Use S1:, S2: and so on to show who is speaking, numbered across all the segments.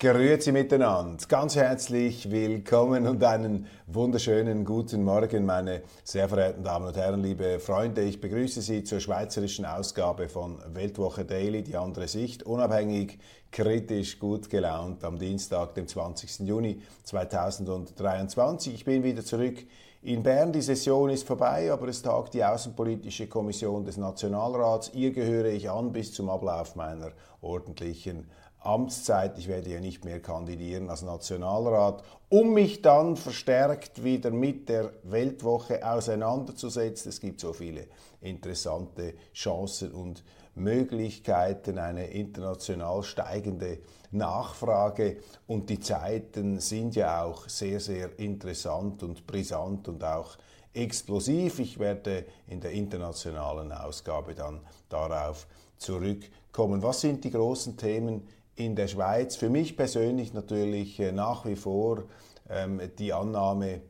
S1: Grüezi miteinander, ganz herzlich willkommen und einen wunderschönen guten Morgen, meine sehr verehrten Damen und Herren, liebe Freunde. Ich begrüße Sie zur schweizerischen Ausgabe von Weltwoche Daily, die andere Sicht, unabhängig, kritisch, gut gelaunt am Dienstag, dem 20. Juni 2023. Ich bin wieder zurück in Bern. Die Session ist vorbei, aber es tagt die Außenpolitische Kommission des Nationalrats. Ihr gehöre ich an bis zum Ablauf meiner ordentlichen Amtszeit, ich werde ja nicht mehr kandidieren als Nationalrat, um mich dann verstärkt wieder mit der Weltwoche auseinanderzusetzen. Es gibt so viele interessante Chancen und Möglichkeiten, eine international steigende Nachfrage und die Zeiten sind ja auch sehr, sehr interessant und brisant und auch explosiv. Ich werde in der internationalen Ausgabe dann darauf zurückkommen. Was sind die großen Themen in der Schweiz. Für mich persönlich natürlich äh, nach wie vor ähm, die Annahme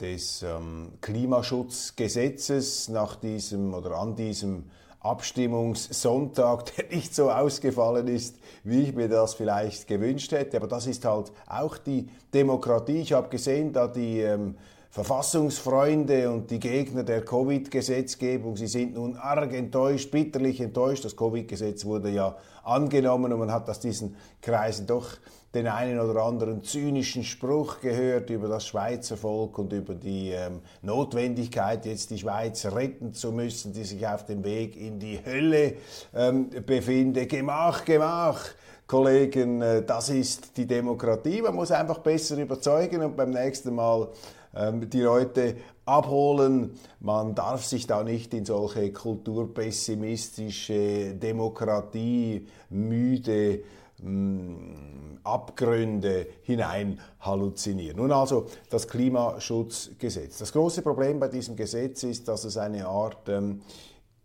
S1: des ähm, Klimaschutzgesetzes nach diesem oder an diesem Abstimmungssonntag, der nicht so ausgefallen ist, wie ich mir das vielleicht gewünscht hätte. Aber das ist halt auch die Demokratie. Ich habe gesehen, da die ähm, Verfassungsfreunde und die Gegner der Covid-Gesetzgebung, sie sind nun arg enttäuscht, bitterlich enttäuscht. Das Covid-Gesetz wurde ja angenommen und man hat aus diesen Kreisen doch den einen oder anderen zynischen Spruch gehört über das Schweizer Volk und über die ähm, Notwendigkeit, jetzt die Schweiz retten zu müssen, die sich auf dem Weg in die Hölle ähm, befindet. Gemach, gemach. Kollegen, äh, das ist die Demokratie. Man muss einfach besser überzeugen und beim nächsten Mal die Leute abholen. Man darf sich da nicht in solche kulturpessimistische, Demokratie, müde mm, Abgründe hinein halluzinieren. Nun also das Klimaschutzgesetz. Das große Problem bei diesem Gesetz ist, dass es eine Art ähm,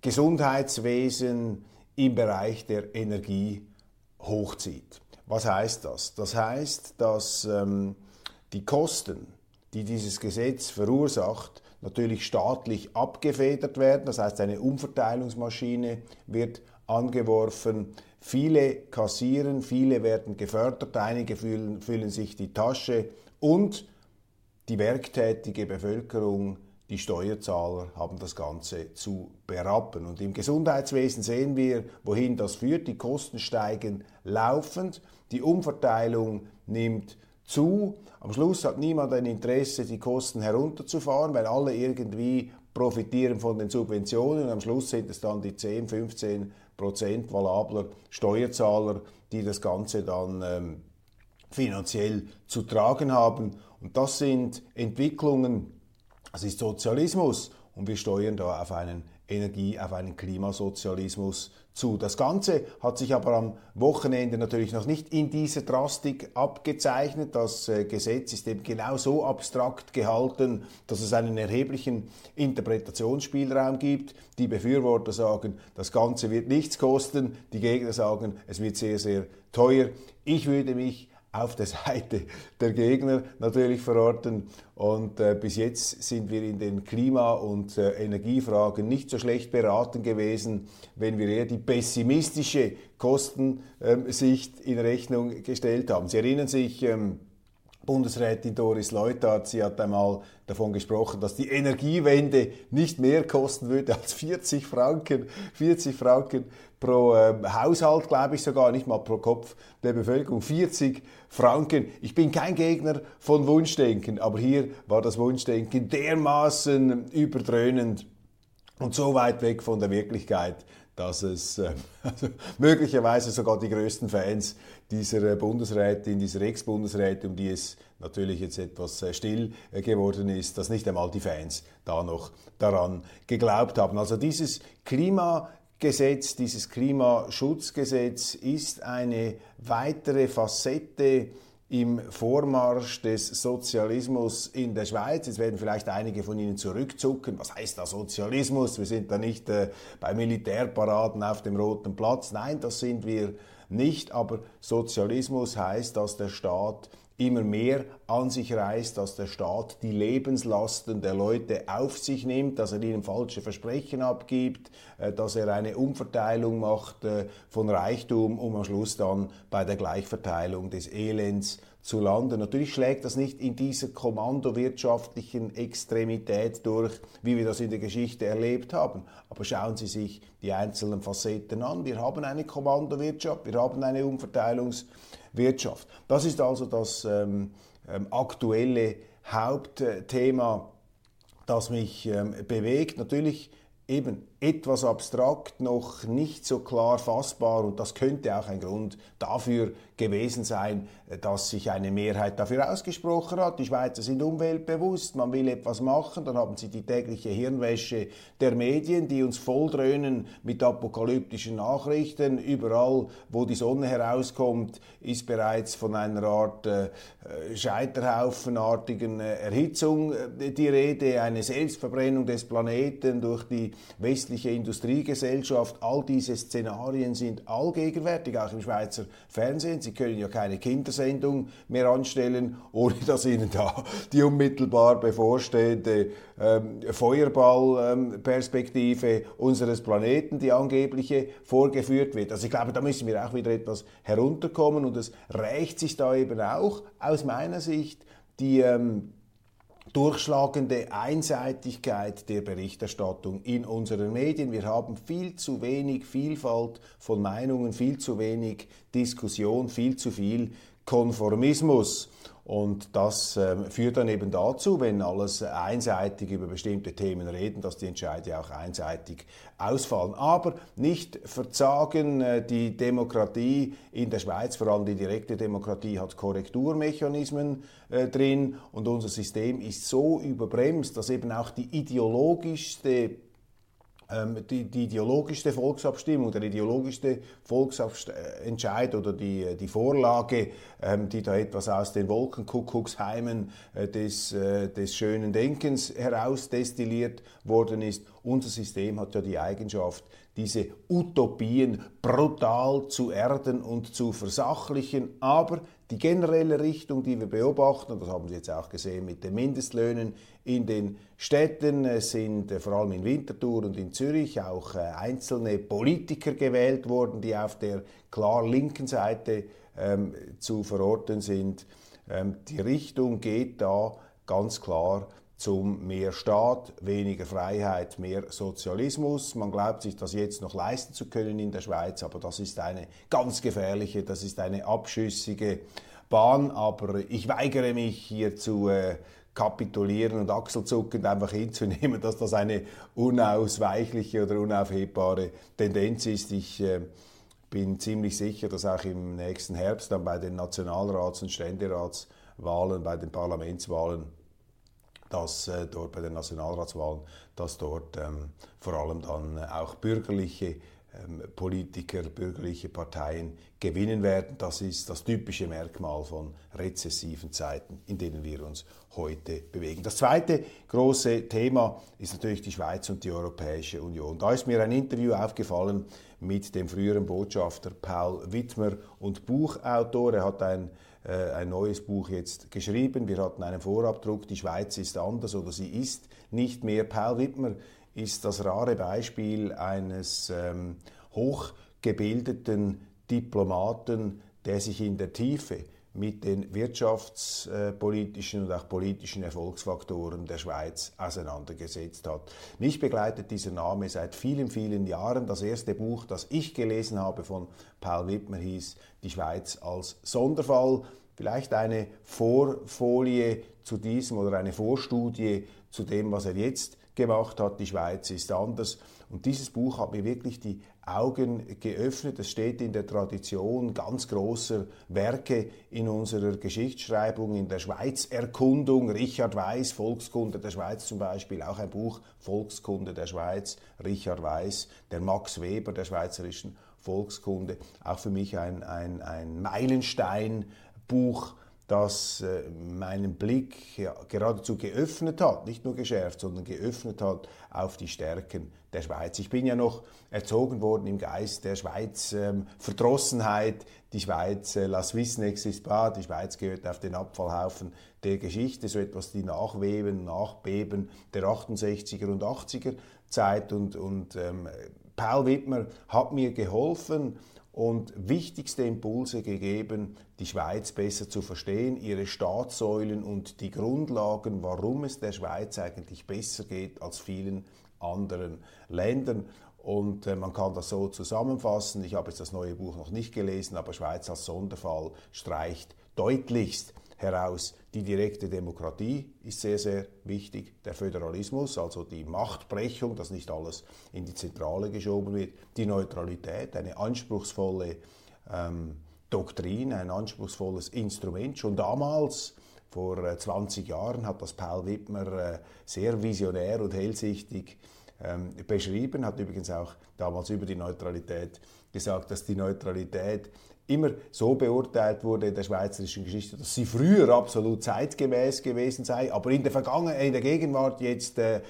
S1: Gesundheitswesen im Bereich der Energie hochzieht. Was heißt das? Das heißt, dass ähm, die Kosten, die dieses Gesetz verursacht, natürlich staatlich abgefedert werden. Das heißt, eine Umverteilungsmaschine wird angeworfen. Viele kassieren, viele werden gefördert, einige füllen, füllen sich die Tasche und die werktätige Bevölkerung die Steuerzahler haben das Ganze zu berappen. Und im Gesundheitswesen sehen wir, wohin das führt. Die Kosten steigen laufend, die Umverteilung nimmt zu. Am Schluss hat niemand ein Interesse, die Kosten herunterzufahren, weil alle irgendwie profitieren von den Subventionen. Und am Schluss sind es dann die 10, 15 Prozent valabler Steuerzahler, die das Ganze dann ähm, finanziell zu tragen haben. Und das sind Entwicklungen, das ist Sozialismus und wir steuern da auf einen Energie, auf einen Klimasozialismus zu. Das Ganze hat sich aber am Wochenende natürlich noch nicht in dieser Drastik abgezeichnet. Das äh, Gesetz ist eben genau so abstrakt gehalten, dass es einen erheblichen Interpretationsspielraum gibt. Die Befürworter sagen, das Ganze wird nichts kosten. Die Gegner sagen, es wird sehr, sehr teuer. Ich würde mich auf der Seite der Gegner natürlich verorten. Und äh, bis jetzt sind wir in den Klima- und äh, Energiefragen nicht so schlecht beraten gewesen, wenn wir eher die pessimistische Kostensicht in Rechnung gestellt haben. Sie erinnern sich, ähm, Bundesrätin Doris Leuthard, sie hat einmal davon gesprochen, dass die Energiewende nicht mehr kosten würde als 40 Franken, 40 Franken pro äh, Haushalt, glaube ich sogar, nicht mal pro Kopf der Bevölkerung, 40 Franken. Ich bin kein Gegner von Wunschdenken, aber hier war das Wunschdenken dermaßen überdröhnend und so weit weg von der Wirklichkeit, dass es äh, möglicherweise sogar die größten Fans dieser äh, Bundesrätin, dieser Ex-Bundesräte, um die es natürlich jetzt etwas äh, still äh, geworden ist, dass nicht einmal die Fans da noch daran geglaubt haben. Also dieses Klimagesetz, dieses Klimaschutzgesetz ist eine weitere Facette im Vormarsch des Sozialismus in der Schweiz. Jetzt werden vielleicht einige von Ihnen zurückzucken. Was heißt da Sozialismus? Wir sind da nicht äh, bei Militärparaden auf dem Roten Platz. Nein, das sind wir nicht. Aber Sozialismus heißt, dass der Staat immer mehr an sich reißt, dass der Staat die Lebenslasten der Leute auf sich nimmt, dass er ihnen falsche Versprechen abgibt, äh, dass er eine Umverteilung macht äh, von Reichtum, um am Schluss dann bei der Gleichverteilung des Elends zu landen. Natürlich schlägt das nicht in dieser kommandowirtschaftlichen Extremität durch, wie wir das in der Geschichte erlebt haben. Aber schauen Sie sich die einzelnen Facetten an. Wir haben eine Kommandowirtschaft, wir haben eine Umverteilungswirtschaft. Das ist also das ähm, ähm, aktuelle Hauptthema, das mich ähm, bewegt. Natürlich eben etwas abstrakt, noch nicht so klar fassbar und das könnte auch ein Grund dafür gewesen sein, dass sich eine Mehrheit dafür ausgesprochen hat. Die Schweizer sind umweltbewusst, man will etwas machen, dann haben sie die tägliche Hirnwäsche der Medien, die uns volldröhnen mit apokalyptischen Nachrichten. Überall, wo die Sonne herauskommt, ist bereits von einer Art äh, Scheiterhaufenartigen äh, Erhitzung äh, die Rede, eine Selbstverbrennung des Planeten durch die westliche westliche Industriegesellschaft. All diese Szenarien sind allgegenwärtig, auch im Schweizer Fernsehen. Sie können ja keine Kindersendung mehr anstellen, ohne dass Ihnen da die unmittelbar bevorstehende ähm, Feuerballperspektive ähm, unseres Planeten, die angebliche, vorgeführt wird. Also ich glaube, da müssen wir auch wieder etwas herunterkommen und es rächt sich da eben auch aus meiner Sicht die ähm, durchschlagende Einseitigkeit der Berichterstattung in unseren Medien. Wir haben viel zu wenig Vielfalt von Meinungen, viel zu wenig Diskussion, viel zu viel Konformismus. Und das äh, führt dann eben dazu, wenn alles einseitig über bestimmte Themen reden, dass die Entscheide auch einseitig ausfallen. Aber nicht verzagen, äh, die Demokratie in der Schweiz, vor allem die direkte Demokratie, hat Korrekturmechanismen äh, drin und unser System ist so überbremst, dass eben auch die ideologischste ähm, die, die, ideologischste Volksabstimmung, der ideologischste Volksentscheid oder die, die Vorlage, ähm, die da etwas aus den Wolkenkuckucksheimen äh, des, äh, des schönen Denkens herausdestilliert worden ist. Unser System hat ja die Eigenschaft, diese Utopien brutal zu erden und zu versachlichen, aber die generelle Richtung, die wir beobachten, und das haben Sie jetzt auch gesehen mit den Mindestlöhnen in den Städten, es sind äh, vor allem in Winterthur und in Zürich auch äh, einzelne Politiker gewählt worden, die auf der klar linken Seite ähm, zu verorten sind. Ähm, die Richtung geht da ganz klar zum mehr Staat, weniger Freiheit, mehr Sozialismus. Man glaubt sich das jetzt noch leisten zu können in der Schweiz, aber das ist eine ganz gefährliche, das ist eine abschüssige Bahn. Aber ich weigere mich hier zu äh, kapitulieren und achselzuckend einfach hinzunehmen, dass das eine unausweichliche oder unaufhebbare Tendenz ist. Ich äh, bin ziemlich sicher, dass auch im nächsten Herbst dann bei den Nationalrats- und Ständeratswahlen, bei den Parlamentswahlen dass äh, dort bei den Nationalratswahlen, dass dort ähm, vor allem dann auch bürgerliche Politiker, bürgerliche Parteien gewinnen werden. Das ist das typische Merkmal von rezessiven Zeiten, in denen wir uns heute bewegen. Das zweite große Thema ist natürlich die Schweiz und die Europäische Union. Da ist mir ein Interview aufgefallen mit dem früheren Botschafter Paul Wittmer und Buchautor. Er hat ein äh, ein neues Buch jetzt geschrieben. Wir hatten einen Vorabdruck, die Schweiz ist anders oder sie ist nicht mehr. Paul Wittmer ist das rare Beispiel eines ähm, hochgebildeten Diplomaten, der sich in der Tiefe mit den wirtschaftspolitischen und auch politischen Erfolgsfaktoren der Schweiz auseinandergesetzt hat. Mich begleitet dieser Name seit vielen, vielen Jahren. Das erste Buch, das ich gelesen habe von Paul Wittmer, hieß Die Schweiz als Sonderfall. Vielleicht eine Vorfolie zu diesem oder eine Vorstudie zu dem, was er jetzt gemacht hat. Die Schweiz ist anders. Und dieses Buch hat mir wirklich die Augen geöffnet. Es steht in der Tradition ganz großer Werke in unserer Geschichtsschreibung, in der Schweizerkundung. Richard Weiß, Volkskunde der Schweiz zum Beispiel, auch ein Buch, Volkskunde der Schweiz, Richard Weiß, der Max Weber der schweizerischen Volkskunde, auch für mich ein, ein, ein Meilensteinbuch das äh, meinen Blick geradezu geöffnet hat, nicht nur geschärft, sondern geöffnet hat auf die Stärken der Schweiz. Ich bin ja noch erzogen worden im Geist der Schweiz, ähm, Verdrossenheit, die Schweiz, äh, la Suisse n'existe pas, die Schweiz gehört auf den Abfallhaufen der Geschichte, so etwas die Nachweben, Nachbeben der 68er und 80er Zeit. Und, und ähm, Paul Wittmer hat mir geholfen, und wichtigste Impulse gegeben, die Schweiz besser zu verstehen, ihre Staatssäulen und die Grundlagen, warum es der Schweiz eigentlich besser geht als vielen anderen Ländern. Und äh, man kann das so zusammenfassen. Ich habe jetzt das neue Buch noch nicht gelesen, aber Schweiz als Sonderfall streicht deutlichst heraus. Die direkte Demokratie ist sehr, sehr wichtig. Der Föderalismus, also die Machtbrechung, dass nicht alles in die Zentrale geschoben wird. Die Neutralität, eine anspruchsvolle ähm, Doktrin, ein anspruchsvolles Instrument. Schon damals, vor 20 äh, Jahren, hat das Paul Wittmer äh, sehr visionär und hellsichtig ähm, beschrieben, hat übrigens auch damals über die Neutralität gesagt, dass die Neutralität immer so beurteilt wurde in der schweizerischen Geschichte, dass sie früher absolut zeitgemäß gewesen sei, aber in der Vergangenheit, in der Gegenwart jetzt äh,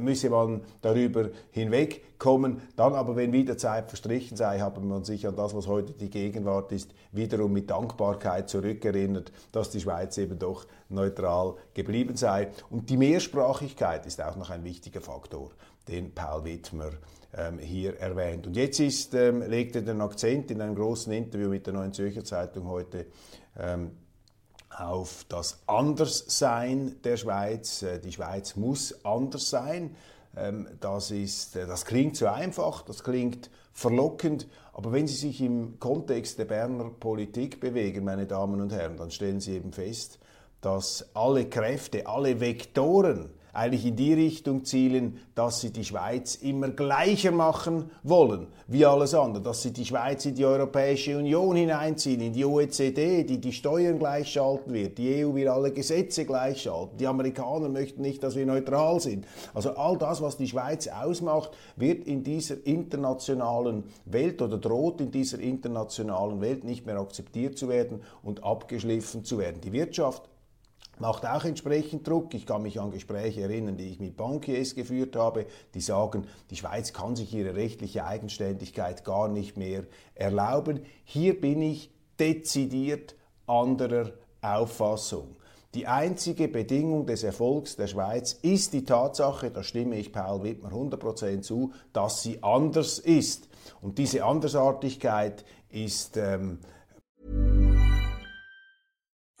S1: müsse man darüber hinwegkommen. Dann aber, wenn wieder Zeit verstrichen sei, habe man sich an das, was heute die Gegenwart ist, wiederum mit Dankbarkeit zurückerinnert, dass die Schweiz eben doch neutral geblieben sei. Und die Mehrsprachigkeit ist auch noch ein wichtiger Faktor, den Paul Wittmer ähm, hier erwähnt. Und jetzt ist, ähm, legt er den Akzent in einem großen Interview mit der Neuen Zürcher Zeitung heute ähm, auf das Anderssein der Schweiz. Äh, die Schweiz muss anders sein. Ähm, das, ist, äh, das klingt so einfach, das klingt verlockend, aber wenn Sie sich im Kontext der Berner Politik bewegen, meine Damen und Herren, dann stellen Sie eben fest, dass alle Kräfte, alle Vektoren, eigentlich in die Richtung zielen, dass sie die Schweiz immer gleicher machen wollen wie alles andere, dass sie die Schweiz in die Europäische Union hineinziehen, in die OECD, die die Steuern gleichschalten wird, die EU will alle Gesetze gleichschalten, die Amerikaner möchten nicht, dass wir neutral sind. Also all das, was die Schweiz ausmacht, wird in dieser internationalen Welt oder droht in dieser internationalen Welt nicht mehr akzeptiert zu werden und abgeschliffen zu werden. Die Wirtschaft macht auch entsprechend Druck. Ich kann mich an Gespräche erinnern, die ich mit Bankiers geführt habe, die sagen, die Schweiz kann sich ihre rechtliche Eigenständigkeit gar nicht mehr erlauben. Hier bin ich dezidiert anderer Auffassung. Die einzige Bedingung des Erfolgs der Schweiz ist die Tatsache, da stimme ich Paul Wittmer 100% zu, dass sie anders ist. Und diese Andersartigkeit ist ähm,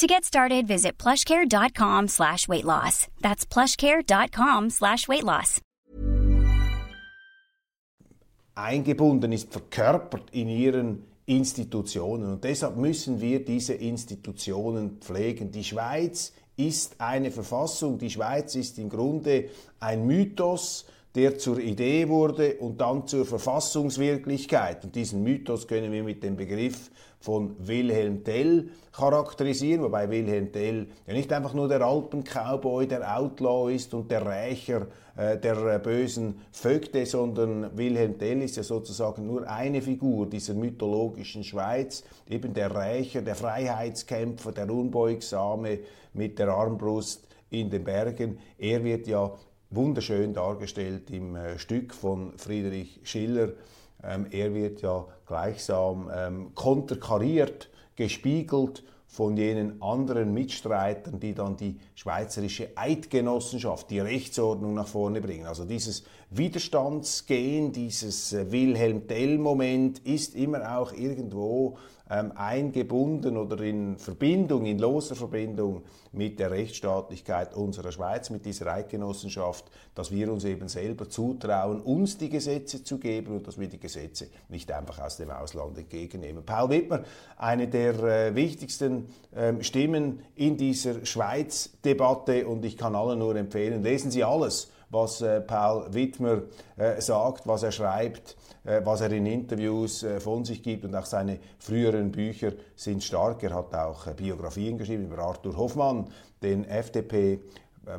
S2: To get started, visit plushcare.com slash weight loss. That's plushcare.com slash weight loss.
S1: Eingebunden ist, verkörpert in ihren Institutionen. Und deshalb müssen wir diese Institutionen pflegen. Die Schweiz ist eine Verfassung. Die Schweiz ist im Grunde ein Mythos, der zur Idee wurde und dann zur Verfassungswirklichkeit. Und diesen Mythos können wir mit dem Begriff von Wilhelm Tell charakterisieren, wobei Wilhelm Tell ja nicht einfach nur der Alpen-Cowboy, der Outlaw ist und der Rächer äh, der äh, bösen Vögte, sondern Wilhelm Tell ist ja sozusagen nur eine Figur dieser mythologischen Schweiz, eben der Rächer, der Freiheitskämpfer, der Unbeugsame mit der Armbrust in den Bergen. Er wird ja wunderschön dargestellt im äh, Stück von Friedrich Schiller. Ähm, er wird ja gleichsam ähm, konterkariert, gespiegelt von jenen anderen Mitstreitern, die dann die schweizerische Eidgenossenschaft, die Rechtsordnung nach vorne bringen. Also dieses Widerstandsgehen, dieses äh, Wilhelm Tell-Moment ist immer auch irgendwo ähm, eingebunden oder in Verbindung, in loser Verbindung mit der Rechtsstaatlichkeit unserer Schweiz, mit dieser Eidgenossenschaft, dass wir uns eben selber zutrauen, uns die Gesetze zu geben und dass wir die Gesetze nicht einfach aus dem Ausland entgegennehmen. Paul Wittmer, eine der äh, wichtigsten äh, Stimmen in dieser Schweiz-Debatte und ich kann allen nur empfehlen, lesen Sie alles was äh, Paul Wittmer äh, sagt, was er schreibt, was er in Interviews äh, von sich gibt und auch seine früheren Bücher sind stark. Er hat auch äh, Biografien geschrieben über Arthur Hoffmann, den FDP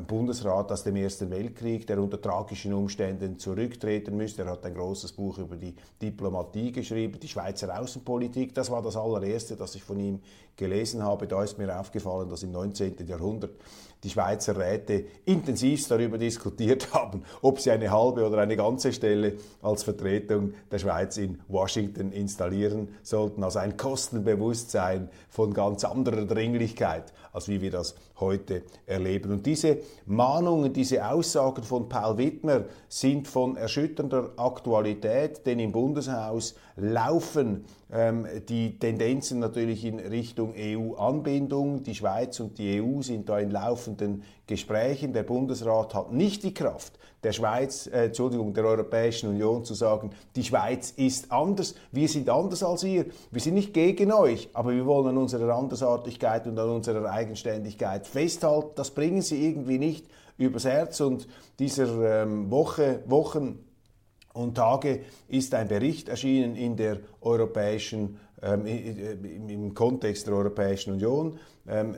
S1: Bundesrat aus dem Ersten Weltkrieg, der unter tragischen Umständen zurücktreten müsste. Er hat ein großes Buch über die Diplomatie geschrieben, die Schweizer Außenpolitik. Das war das allererste, das ich von ihm gelesen habe. Da ist mir aufgefallen, dass im 19. Jahrhundert die Schweizer Räte intensivst darüber diskutiert haben, ob sie eine halbe oder eine ganze Stelle als Vertretung der Schweiz in Washington installieren sollten. Also ein Kostenbewusstsein von ganz anderer Dringlichkeit, als wie wir das heute erleben. Und diese Mahnungen, diese Aussagen von Paul Wittmer sind von erschütternder Aktualität, denn im Bundeshaus laufen ähm, die Tendenzen natürlich in Richtung EU-Anbindung. Die Schweiz und die EU sind da in laufenden Gesprächen. Der Bundesrat hat nicht die Kraft, der Schweiz, äh, Entschuldigung, der Europäischen Union zu sagen, die Schweiz ist anders, wir sind anders als ihr. Wir sind nicht gegen euch, aber wir wollen an unserer Andersartigkeit und an unserer Eigenständigkeit festhalten. Das bringen sie irgendwie nicht übers Herz und dieser ähm, Woche, Wochen und Tage ist ein Bericht erschienen in der europäischen, ähm, im Kontext der Europäischen Union, ähm,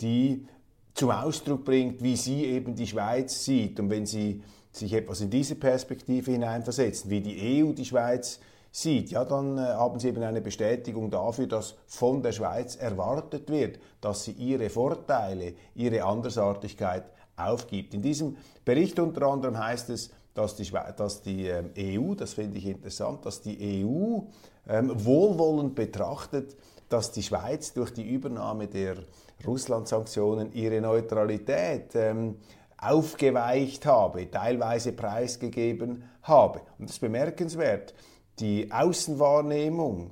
S1: die zum Ausdruck bringt, wie sie eben die Schweiz sieht. Und wenn Sie sich etwas in diese Perspektive hineinversetzen, wie die EU die Schweiz sieht, ja, dann äh, haben Sie eben eine Bestätigung dafür, dass von der Schweiz erwartet wird, dass sie ihre Vorteile, ihre Andersartigkeit aufgibt. In diesem Bericht unter anderem heißt es, dass die, dass die ähm, EU, das finde ich interessant, dass die EU ähm, wohlwollend betrachtet, dass die Schweiz durch die Übernahme der Russland-Sanktionen ihre Neutralität ähm, aufgeweicht habe, teilweise preisgegeben habe. Und das ist bemerkenswert. Die Außenwahrnehmung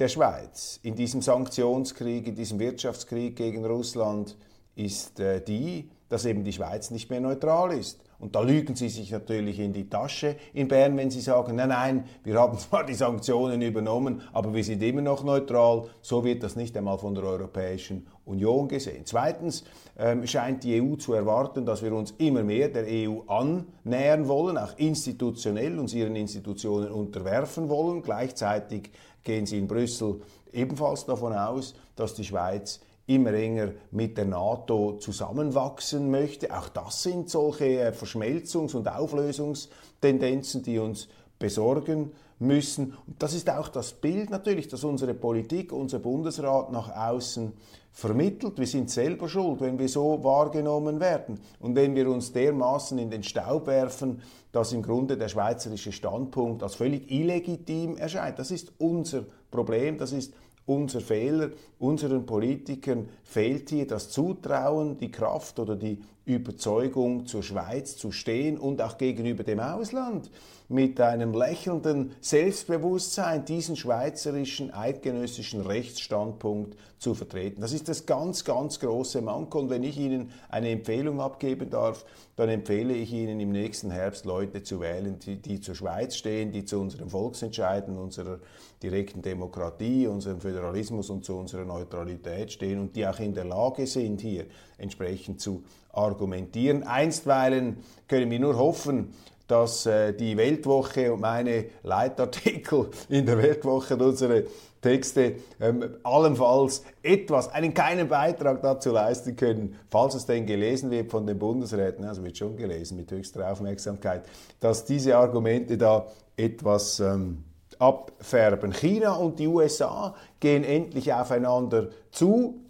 S1: der Schweiz in diesem Sanktionskrieg, in diesem Wirtschaftskrieg gegen Russland ist äh, die, dass eben die Schweiz nicht mehr neutral ist. Und da lügen Sie sich natürlich in die Tasche in Bern, wenn Sie sagen, nein, nein, wir haben zwar die Sanktionen übernommen, aber wir sind immer noch neutral. So wird das nicht einmal von der Europäischen Union gesehen. Zweitens ähm, scheint die EU zu erwarten, dass wir uns immer mehr der EU annähern wollen, auch institutionell uns ihren Institutionen unterwerfen wollen. Gleichzeitig gehen sie in Brüssel ebenfalls davon aus, dass die Schweiz immer enger mit der NATO zusammenwachsen möchte. Auch das sind solche äh, Verschmelzungs- und Auflösungstendenzen, die uns besorgen müssen. Und das ist auch das Bild natürlich, dass unsere Politik, unser Bundesrat nach außen vermittelt. Wir sind selber schuld, wenn wir so wahrgenommen werden. Und wenn wir uns dermaßen in den Staub werfen, dass im Grunde der schweizerische Standpunkt als völlig illegitim erscheint. Das ist unser Problem, das ist unser Fehler. Unseren Politikern fehlt hier das Zutrauen, die Kraft oder die Überzeugung, zur Schweiz zu stehen und auch gegenüber dem Ausland mit einem lächelnden Selbstbewusstsein diesen schweizerischen eidgenössischen Rechtsstandpunkt zu vertreten. Das ist das ganz, ganz große Manko. Und wenn ich Ihnen eine Empfehlung abgeben darf, dann empfehle ich Ihnen im nächsten Herbst Leute zu wählen, die, die zur Schweiz stehen, die zu unserem Volksentscheiden, unserer direkten Demokratie, unserem Föderalismus und zu unserer Neutralität stehen und die auch in der Lage sind, hier entsprechend zu argumentieren. Einstweilen können wir nur hoffen, dass äh, die Weltwoche und meine Leitartikel in der Weltwoche und unsere Texte ähm, allenfalls etwas, einen kleinen Beitrag dazu leisten können, falls es denn gelesen wird von den Bundesräten, also wird schon gelesen mit höchster Aufmerksamkeit, dass diese Argumente da etwas ähm, abfärben. China und die USA gehen endlich aufeinander zu.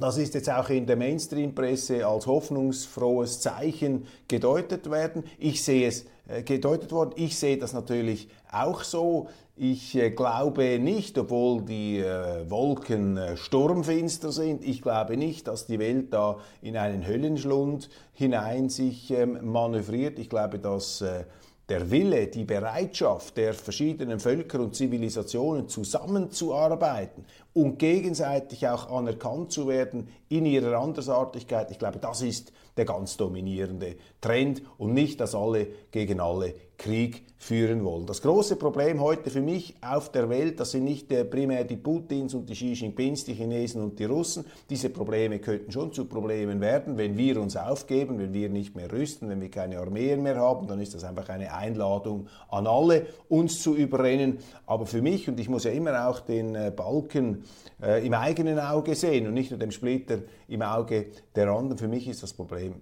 S1: Das ist jetzt auch in der Mainstream-Presse als hoffnungsfrohes Zeichen gedeutet werden. Ich sehe es äh, gedeutet worden. Ich sehe das natürlich auch so. Ich äh, glaube nicht, obwohl die äh, Wolken sturmfinster sind, ich glaube nicht, dass die Welt da in einen Höllenschlund hinein sich ähm, manövriert. Ich glaube, dass der Wille, die Bereitschaft der verschiedenen Völker und Zivilisationen zusammenzuarbeiten und gegenseitig auch anerkannt zu werden in ihrer Andersartigkeit, ich glaube, das ist der ganz dominierende Trend und nicht, dass alle gegen alle Krieg führen wollen. Das große Problem heute für mich auf der Welt, das sind nicht äh, primär die Putins und die Xi Jinpings, die Chinesen und die Russen. Diese Probleme könnten schon zu Problemen werden, wenn wir uns aufgeben, wenn wir nicht mehr rüsten, wenn wir keine Armeen mehr haben, dann ist das einfach eine Einladung an alle, uns zu überrennen. Aber für mich, und ich muss ja immer auch den äh, Balken äh, im eigenen Auge sehen und nicht nur dem Splitter im Auge der anderen, für mich ist das Problem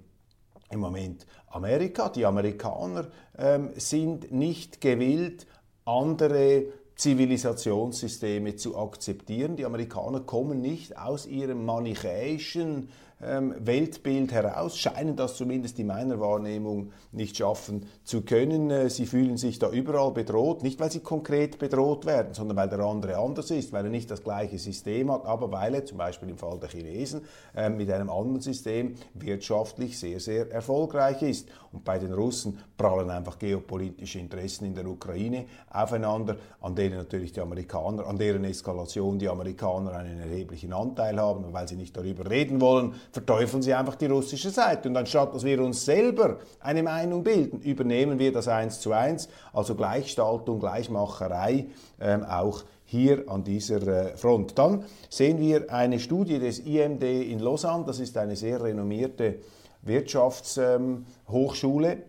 S1: im Moment Amerika. Die Amerikaner ähm, sind nicht gewillt, andere Zivilisationssysteme zu akzeptieren. Die Amerikaner kommen nicht aus ihrem manichäischen Weltbild heraus, scheinen das zumindest in meiner Wahrnehmung nicht schaffen zu können. Äh, sie fühlen sich da überall bedroht, nicht weil sie konkret bedroht werden, sondern weil der andere anders ist, weil er nicht das gleiche System hat, aber weil er zum Beispiel im Fall der Chinesen äh, mit einem anderen System wirtschaftlich sehr, sehr erfolgreich ist. Und bei den Russen prallen einfach geopolitische Interessen in der Ukraine aufeinander, an denen natürlich die Amerikaner, an deren Eskalation die Amerikaner einen erheblichen Anteil haben, weil sie nicht darüber reden wollen, verteufeln sie einfach die russische Seite. Und anstatt dass wir uns selber eine Meinung bilden, übernehmen wir das eins zu eins, also Gleichstaltung, Gleichmacherei ähm, auch hier an dieser äh, Front. Dann sehen wir eine Studie des IMD in Lausanne, das ist eine sehr renommierte Wirtschaftshochschule, ähm,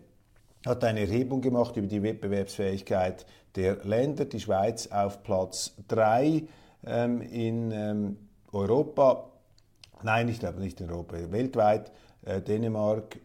S1: hat eine Erhebung gemacht über die Wettbewerbsfähigkeit der Länder, die Schweiz auf Platz 3 ähm, in ähm, Europa Nein, ich glaube nicht in Europa, weltweit, äh, Dänemark,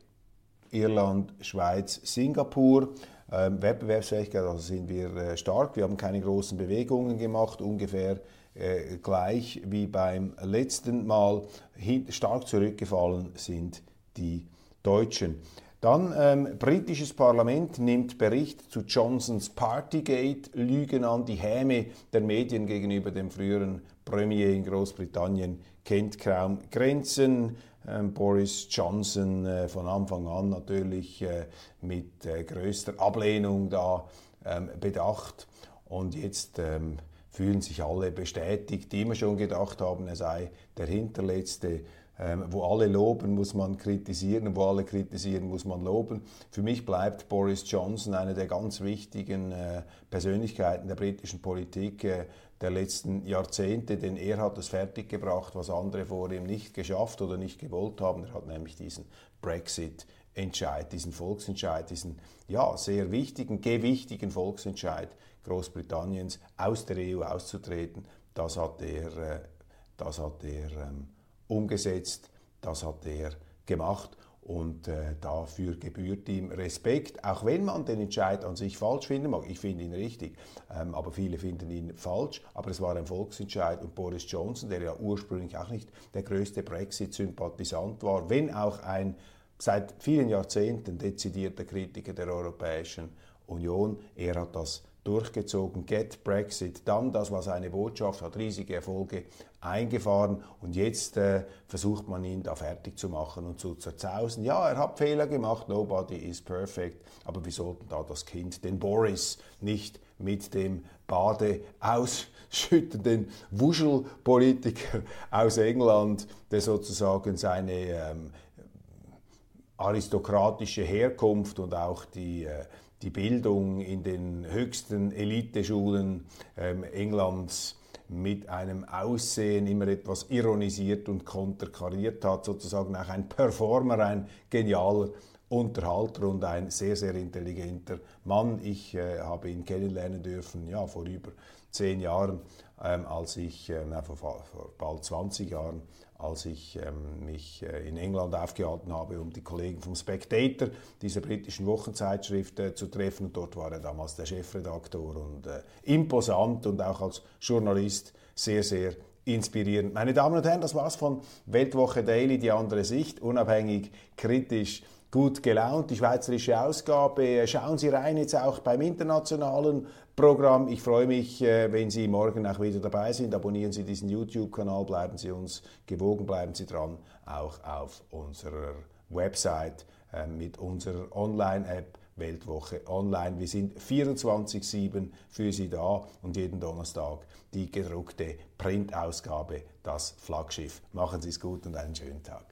S1: Irland, Schweiz, Singapur. Ähm, Wettbewerbsfähigkeit, also sind wir äh, stark. Wir haben keine großen Bewegungen gemacht, ungefähr äh, gleich wie beim letzten Mal. Hin, stark zurückgefallen sind die Deutschen. Dann ähm, britisches Parlament nimmt Bericht zu Johnsons Partygate-Lügen an, die Häme der Medien gegenüber dem früheren Premier in Großbritannien kennt kaum Grenzen. Ähm, Boris Johnson äh, von Anfang an natürlich äh, mit äh, größter Ablehnung da ähm, bedacht. Und jetzt ähm, fühlen sich alle bestätigt, die immer schon gedacht haben, er sei der Hinterletzte. Ähm, wo alle loben, muss man kritisieren, und wo alle kritisieren, muss man loben. Für mich bleibt Boris Johnson eine der ganz wichtigen äh, Persönlichkeiten der britischen Politik. Äh, der letzten Jahrzehnte, denn er hat es fertiggebracht, was andere vor ihm nicht geschafft oder nicht gewollt haben. Er hat nämlich diesen Brexit-Entscheid, diesen Volksentscheid, diesen ja, sehr wichtigen, gewichtigen Volksentscheid Großbritanniens aus der EU auszutreten, das hat er, äh, das hat er ähm, umgesetzt, das hat er gemacht. Und äh, dafür gebührt ihm Respekt, auch wenn man den Entscheid an sich falsch finden mag. Ich finde ihn richtig, ähm, aber viele finden ihn falsch. Aber es war ein Volksentscheid und Boris Johnson, der ja ursprünglich auch nicht der größte Brexit-Sympathisant war, wenn auch ein seit vielen Jahrzehnten dezidierter Kritiker der Europäischen Union, er hat das durchgezogen. Get Brexit, dann das war seine Botschaft, hat riesige Erfolge eingefahren und jetzt äh, versucht man ihn da fertig zu machen und zu zerzausen. Ja, er hat Fehler gemacht, nobody is perfect, aber wir sollten da das Kind, den Boris, nicht mit dem Bade ausschüttenden Wuschelpolitiker aus England, der sozusagen seine ähm, aristokratische Herkunft und auch die äh, die Bildung in den höchsten Eliteschulen ähm, Englands mit einem Aussehen immer etwas ironisiert und konterkariert hat, sozusagen auch ein Performer, ein genialer Unterhalter und ein sehr, sehr intelligenter Mann. Ich äh, habe ihn kennenlernen dürfen, ja, vor über zehn Jahren, ähm, als ich, äh, vor, vor, bald 20 Jahren, als ich ähm, mich äh, in England aufgehalten habe, um die Kollegen vom Spectator, dieser britischen Wochenzeitschrift, äh, zu treffen. Und dort war er damals der Chefredaktor und äh, imposant und auch als Journalist sehr, sehr inspirierend. Meine Damen und Herren, das war's von Weltwoche Daily, die andere Sicht, unabhängig, kritisch, gut gelaunt, die schweizerische Ausgabe. Schauen Sie rein jetzt auch beim internationalen Programm. Ich freue mich, äh, wenn Sie morgen auch wieder dabei sind. Abonnieren Sie diesen YouTube-Kanal, bleiben Sie uns gewogen, bleiben Sie dran, auch auf unserer Website äh, mit unserer Online-App. Weltwoche online. Wir sind 24-7 für Sie da und jeden Donnerstag die gedruckte Printausgabe, das Flaggschiff. Machen Sie es gut und einen schönen Tag.